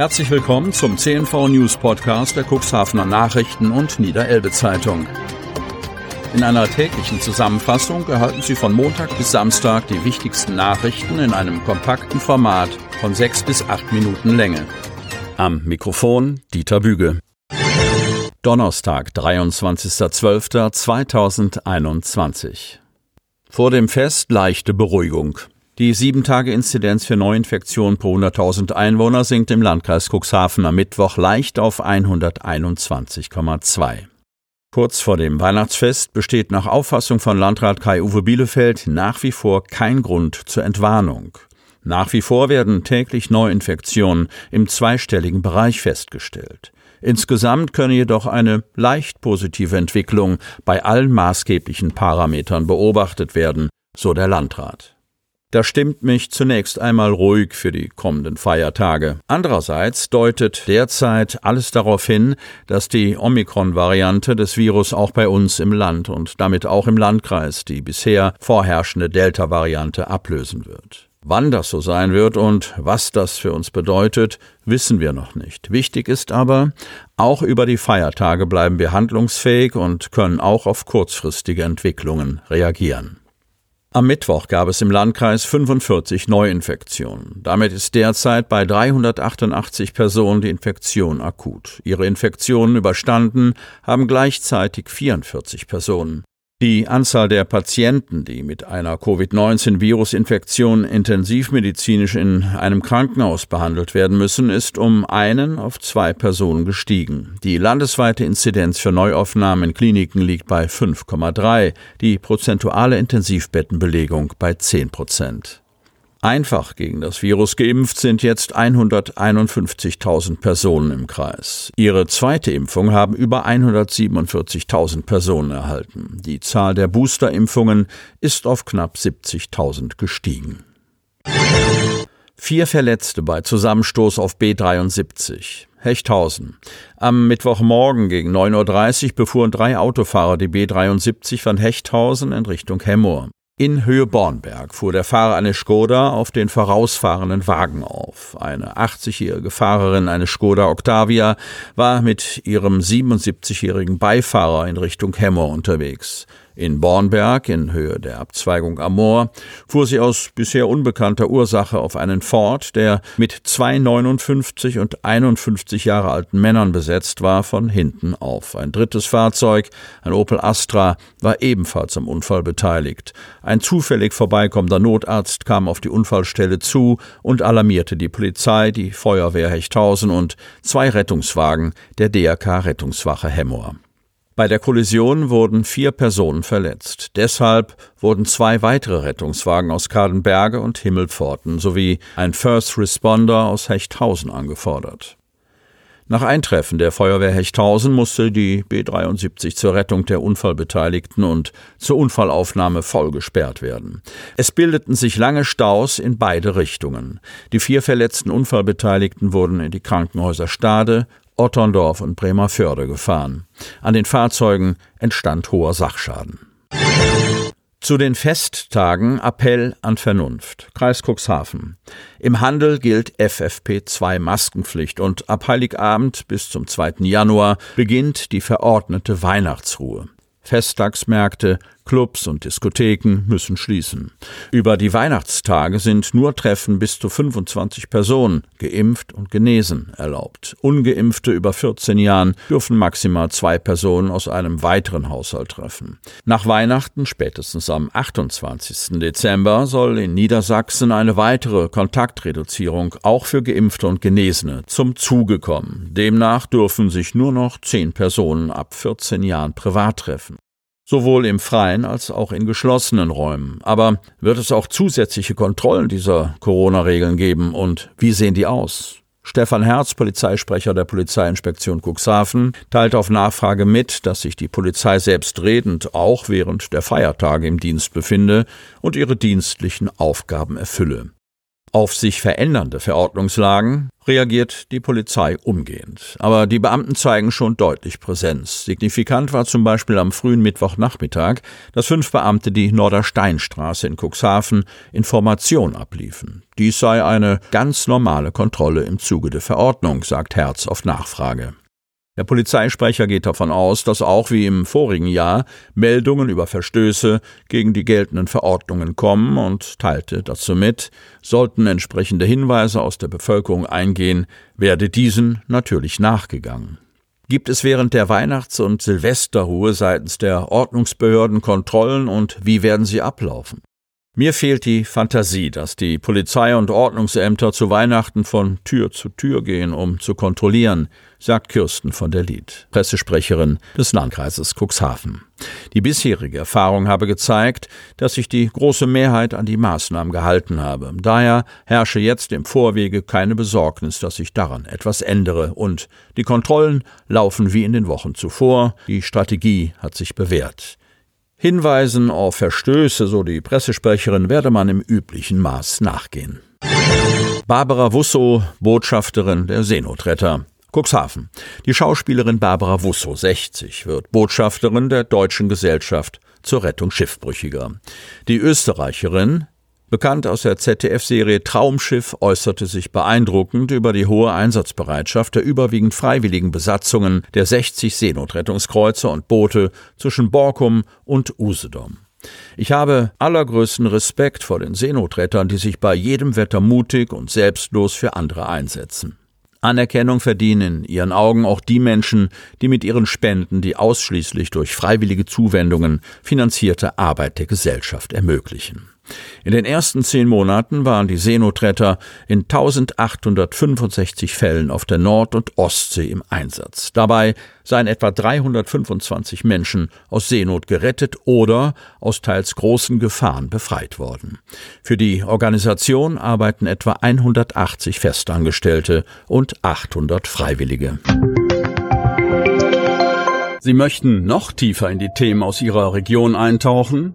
Herzlich willkommen zum CNV News Podcast der Cuxhavener Nachrichten und Niederelbe Zeitung. In einer täglichen Zusammenfassung erhalten Sie von Montag bis Samstag die wichtigsten Nachrichten in einem kompakten Format von sechs bis acht Minuten Länge. Am Mikrofon Dieter Büge. Donnerstag, 23.12.2021. Vor dem Fest leichte Beruhigung. Die 7-Tage-Inzidenz für Neuinfektionen pro 100.000 Einwohner sinkt im Landkreis Cuxhaven am Mittwoch leicht auf 121,2. Kurz vor dem Weihnachtsfest besteht nach Auffassung von Landrat Kai-Uwe Bielefeld nach wie vor kein Grund zur Entwarnung. Nach wie vor werden täglich Neuinfektionen im zweistelligen Bereich festgestellt. Insgesamt könne jedoch eine leicht positive Entwicklung bei allen maßgeblichen Parametern beobachtet werden, so der Landrat. Das stimmt mich zunächst einmal ruhig für die kommenden Feiertage. Andererseits deutet derzeit alles darauf hin, dass die Omikron-Variante des Virus auch bei uns im Land und damit auch im Landkreis die bisher vorherrschende Delta-Variante ablösen wird. Wann das so sein wird und was das für uns bedeutet, wissen wir noch nicht. Wichtig ist aber, auch über die Feiertage bleiben wir handlungsfähig und können auch auf kurzfristige Entwicklungen reagieren. Am Mittwoch gab es im Landkreis 45 Neuinfektionen. Damit ist derzeit bei 388 Personen die Infektion akut. Ihre Infektionen überstanden haben gleichzeitig 44 Personen. Die Anzahl der Patienten, die mit einer Covid-19-Virusinfektion intensivmedizinisch in einem Krankenhaus behandelt werden müssen, ist um einen auf zwei Personen gestiegen. Die landesweite Inzidenz für Neuaufnahmen in Kliniken liegt bei 5,3, die prozentuale Intensivbettenbelegung bei 10 Prozent. Einfach gegen das Virus geimpft sind jetzt 151.000 Personen im Kreis. Ihre zweite Impfung haben über 147.000 Personen erhalten. Die Zahl der Boosterimpfungen ist auf knapp 70.000 gestiegen. Vier Verletzte bei Zusammenstoß auf B73. Hechthausen. Am Mittwochmorgen gegen 9.30 Uhr befuhren drei Autofahrer die B73 von Hechthausen in Richtung Hemmoor. In Höhe Bornberg fuhr der Fahrer eine Skoda auf den vorausfahrenden Wagen auf. Eine 80-jährige Fahrerin eines Skoda Octavia war mit ihrem 77-jährigen Beifahrer in Richtung Hemmer unterwegs. In Bornberg, in Höhe der Abzweigung Amor, fuhr sie aus bisher unbekannter Ursache auf einen Ford, der mit zwei 59 und 51 Jahre alten Männern besetzt war, von hinten auf. Ein drittes Fahrzeug, ein Opel Astra, war ebenfalls am Unfall beteiligt. Ein zufällig vorbeikommender Notarzt kam auf die Unfallstelle zu und alarmierte die Polizei, die Feuerwehr Hechthausen und zwei Rettungswagen der DRK Rettungswache Hemmoor. Bei der Kollision wurden vier Personen verletzt. Deshalb wurden zwei weitere Rettungswagen aus Kadenberge und Himmelpforten sowie ein First Responder aus Hechthausen angefordert. Nach Eintreffen der Feuerwehr Hechthausen musste die B73 zur Rettung der Unfallbeteiligten und zur Unfallaufnahme voll gesperrt werden. Es bildeten sich lange Staus in beide Richtungen. Die vier verletzten Unfallbeteiligten wurden in die Krankenhäuser Stade, Otterndorf und Bremerförde gefahren. An den Fahrzeugen entstand hoher Sachschaden. Zu den Festtagen Appell an Vernunft. Kreis Cuxhaven. Im Handel gilt FFP2 Maskenpflicht und ab Heiligabend bis zum 2. Januar beginnt die verordnete Weihnachtsruhe. Festtagsmärkte, Clubs und Diskotheken müssen schließen. Über die Weihnachtstage sind nur Treffen bis zu 25 Personen, geimpft und genesen, erlaubt. Ungeimpfte über 14 Jahren dürfen maximal zwei Personen aus einem weiteren Haushalt treffen. Nach Weihnachten, spätestens am 28. Dezember, soll in Niedersachsen eine weitere Kontaktreduzierung auch für Geimpfte und Genesene zum Zuge kommen. Demnach dürfen sich nur noch zehn Personen ab 14 Jahren privat treffen sowohl im freien als auch in geschlossenen Räumen. Aber wird es auch zusätzliche Kontrollen dieser Corona-Regeln geben und wie sehen die aus? Stefan Herz, Polizeisprecher der Polizeiinspektion Cuxhaven, teilt auf Nachfrage mit, dass sich die Polizei selbstredend auch während der Feiertage im Dienst befinde und ihre dienstlichen Aufgaben erfülle. Auf sich verändernde Verordnungslagen reagiert die Polizei umgehend. Aber die Beamten zeigen schon deutlich Präsenz. Signifikant war zum Beispiel am frühen Mittwochnachmittag, dass fünf Beamte die Nordersteinstraße in Cuxhaven Information abliefen. Dies sei eine ganz normale Kontrolle im Zuge der Verordnung, sagt Herz auf Nachfrage. Der Polizeisprecher geht davon aus, dass auch wie im vorigen Jahr Meldungen über Verstöße gegen die geltenden Verordnungen kommen und teilte dazu mit, sollten entsprechende Hinweise aus der Bevölkerung eingehen, werde diesen natürlich nachgegangen. Gibt es während der Weihnachts- und Silvesterruhe seitens der Ordnungsbehörden Kontrollen und wie werden sie ablaufen? Mir fehlt die Fantasie, dass die Polizei und Ordnungsämter zu Weihnachten von Tür zu Tür gehen, um zu kontrollieren, sagt Kirsten von der Lied, Pressesprecherin des Landkreises Cuxhaven. Die bisherige Erfahrung habe gezeigt, dass sich die große Mehrheit an die Maßnahmen gehalten habe. Daher herrsche jetzt im Vorwege keine Besorgnis, dass sich daran etwas ändere und die Kontrollen laufen wie in den Wochen zuvor. Die Strategie hat sich bewährt. Hinweisen auf Verstöße, so die Pressesprecherin, werde man im üblichen Maß nachgehen. Barbara Wusso, Botschafterin der Seenotretter. Cuxhaven. Die Schauspielerin Barbara Wusso, 60, wird Botschafterin der Deutschen Gesellschaft zur Rettung Schiffbrüchiger. Die Österreicherin bekannt aus der ZDF-Serie Traumschiff, äußerte sich beeindruckend über die hohe Einsatzbereitschaft der überwiegend freiwilligen Besatzungen der 60 Seenotrettungskreuzer und Boote zwischen Borkum und Usedom. Ich habe allergrößten Respekt vor den Seenotrettern, die sich bei jedem Wetter mutig und selbstlos für andere einsetzen. Anerkennung verdienen in ihren Augen auch die Menschen, die mit ihren Spenden die ausschließlich durch freiwillige Zuwendungen finanzierte Arbeit der Gesellschaft ermöglichen. In den ersten zehn Monaten waren die Seenotretter in 1865 Fällen auf der Nord- und Ostsee im Einsatz. Dabei seien etwa 325 Menschen aus Seenot gerettet oder aus teils großen Gefahren befreit worden. Für die Organisation arbeiten etwa 180 Festangestellte und 800 Freiwillige. Sie möchten noch tiefer in die Themen aus Ihrer Region eintauchen?